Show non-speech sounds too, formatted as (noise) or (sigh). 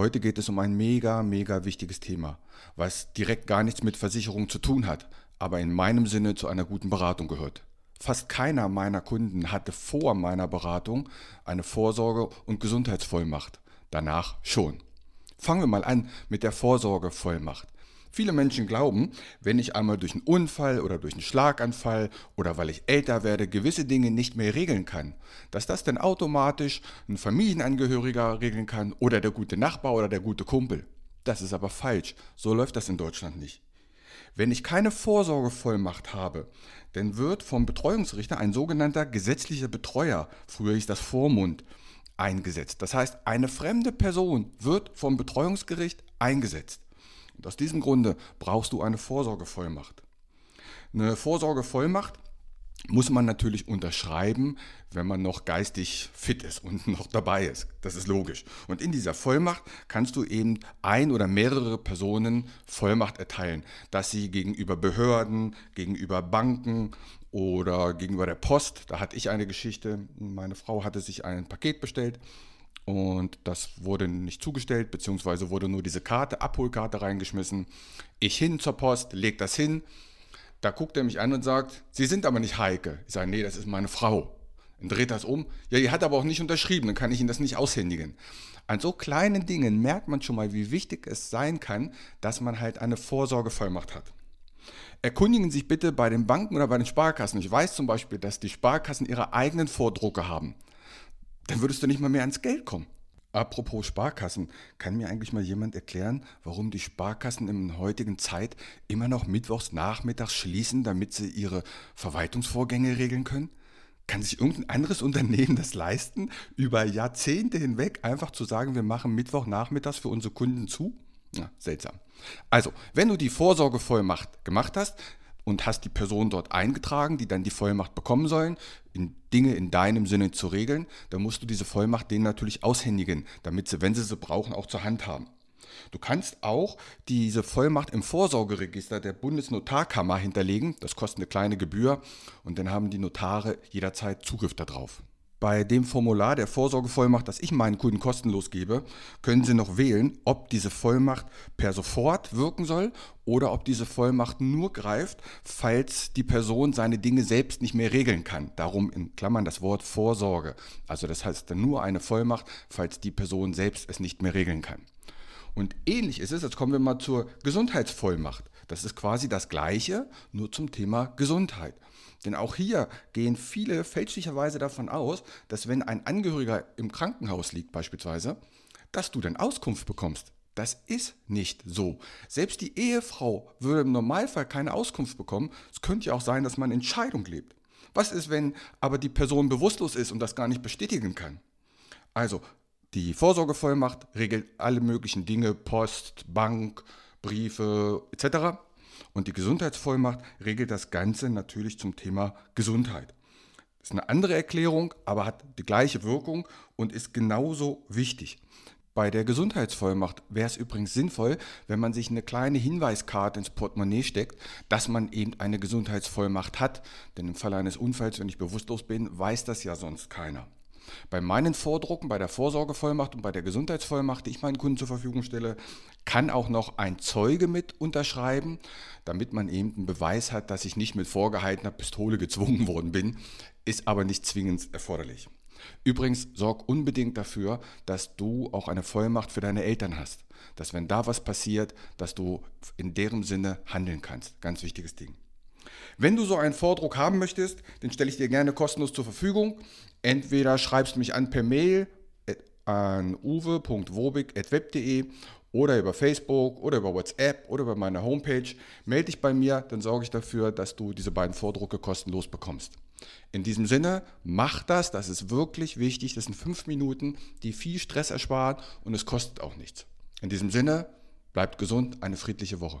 Heute geht es um ein mega, mega wichtiges Thema, was direkt gar nichts mit Versicherung zu tun hat, aber in meinem Sinne zu einer guten Beratung gehört. Fast keiner meiner Kunden hatte vor meiner Beratung eine Vorsorge- und Gesundheitsvollmacht. Danach schon. Fangen wir mal an mit der Vorsorgevollmacht. Viele Menschen glauben, wenn ich einmal durch einen Unfall oder durch einen Schlaganfall oder weil ich älter werde gewisse Dinge nicht mehr regeln kann, dass das dann automatisch ein Familienangehöriger regeln kann oder der gute Nachbar oder der gute Kumpel. Das ist aber falsch. So läuft das in Deutschland nicht. Wenn ich keine Vorsorgevollmacht habe, dann wird vom Betreuungsrichter ein sogenannter gesetzlicher Betreuer, früher hieß das Vormund, eingesetzt. Das heißt, eine fremde Person wird vom Betreuungsgericht eingesetzt. Und aus diesem Grunde brauchst du eine Vorsorgevollmacht. Eine Vorsorgevollmacht muss man natürlich unterschreiben, wenn man noch geistig fit ist und (laughs) noch dabei ist. Das ist logisch. Und in dieser Vollmacht kannst du eben ein oder mehrere Personen Vollmacht erteilen, dass sie gegenüber Behörden, gegenüber Banken oder gegenüber der Post, da hatte ich eine Geschichte, meine Frau hatte sich ein Paket bestellt und das wurde nicht zugestellt, beziehungsweise wurde nur diese Karte, Abholkarte reingeschmissen. Ich hin zur Post, leg das hin. Da guckt er mich an und sagt, Sie sind aber nicht Heike. Ich sage, nee, das ist meine Frau. Dann dreht das um. Ja, die hat aber auch nicht unterschrieben, dann kann ich Ihnen das nicht aushändigen. An so kleinen Dingen merkt man schon mal, wie wichtig es sein kann, dass man halt eine Vorsorgevollmacht hat. Erkundigen Sie sich bitte bei den Banken oder bei den Sparkassen. Ich weiß zum Beispiel, dass die Sparkassen ihre eigenen Vordrucke haben dann würdest du nicht mal mehr ans Geld kommen. Apropos Sparkassen, kann mir eigentlich mal jemand erklären, warum die Sparkassen in heutigen Zeit immer noch mittwochs nachmittags schließen, damit sie ihre Verwaltungsvorgänge regeln können? Kann sich irgendein anderes Unternehmen das leisten, über Jahrzehnte hinweg einfach zu sagen, wir machen Mittwochnachmittags für unsere Kunden zu? Ja, seltsam. Also, wenn du die Vorsorgevollmacht gemacht hast, und hast die Person dort eingetragen, die dann die Vollmacht bekommen sollen, in Dinge in deinem Sinne zu regeln, dann musst du diese Vollmacht denen natürlich aushändigen, damit sie, wenn sie sie brauchen, auch zur Hand haben. Du kannst auch diese Vollmacht im Vorsorgeregister der Bundesnotarkammer hinterlegen. Das kostet eine kleine Gebühr und dann haben die Notare jederzeit Zugriff darauf. Bei dem Formular der Vorsorgevollmacht, das ich meinen Kunden kostenlos gebe, können Sie noch wählen, ob diese Vollmacht per sofort wirken soll oder ob diese Vollmacht nur greift, falls die Person seine Dinge selbst nicht mehr regeln kann. Darum in Klammern das Wort Vorsorge. Also das heißt dann nur eine Vollmacht, falls die Person selbst es nicht mehr regeln kann. Und ähnlich ist es, jetzt kommen wir mal zur Gesundheitsvollmacht. Das ist quasi das gleiche, nur zum Thema Gesundheit. Denn auch hier gehen viele fälschlicherweise davon aus, dass wenn ein Angehöriger im Krankenhaus liegt beispielsweise, dass du dann Auskunft bekommst. Das ist nicht so. Selbst die Ehefrau würde im Normalfall keine Auskunft bekommen. Es könnte ja auch sein, dass man Entscheidung lebt. Was ist, wenn aber die Person bewusstlos ist und das gar nicht bestätigen kann? Also, die Vorsorgevollmacht regelt alle möglichen Dinge, Post, Bank, Briefe etc. Und die Gesundheitsvollmacht regelt das Ganze natürlich zum Thema Gesundheit. Ist eine andere Erklärung, aber hat die gleiche Wirkung und ist genauso wichtig. Bei der Gesundheitsvollmacht wäre es übrigens sinnvoll, wenn man sich eine kleine Hinweiskarte ins Portemonnaie steckt, dass man eben eine Gesundheitsvollmacht hat. Denn im Falle eines Unfalls, wenn ich bewusstlos bin, weiß das ja sonst keiner. Bei meinen Vordrucken, bei der Vorsorgevollmacht und bei der Gesundheitsvollmacht, die ich meinen Kunden zur Verfügung stelle, kann auch noch ein Zeuge mit unterschreiben, damit man eben einen Beweis hat, dass ich nicht mit vorgehaltener Pistole gezwungen worden bin, ist aber nicht zwingend erforderlich. Übrigens, sorg unbedingt dafür, dass du auch eine Vollmacht für deine Eltern hast. Dass wenn da was passiert, dass du in deren Sinne handeln kannst. Ganz wichtiges Ding. Wenn du so einen Vordruck haben möchtest, den stelle ich dir gerne kostenlos zur Verfügung. Entweder schreibst du mich an per Mail an uwe.wobig.web.de oder über Facebook oder über WhatsApp oder über meine Homepage. Melde dich bei mir, dann sorge ich dafür, dass du diese beiden Vordrucke kostenlos bekommst. In diesem Sinne, mach das, das ist wirklich wichtig. Das sind fünf Minuten, die viel Stress ersparen und es kostet auch nichts. In diesem Sinne, bleibt gesund, eine friedliche Woche.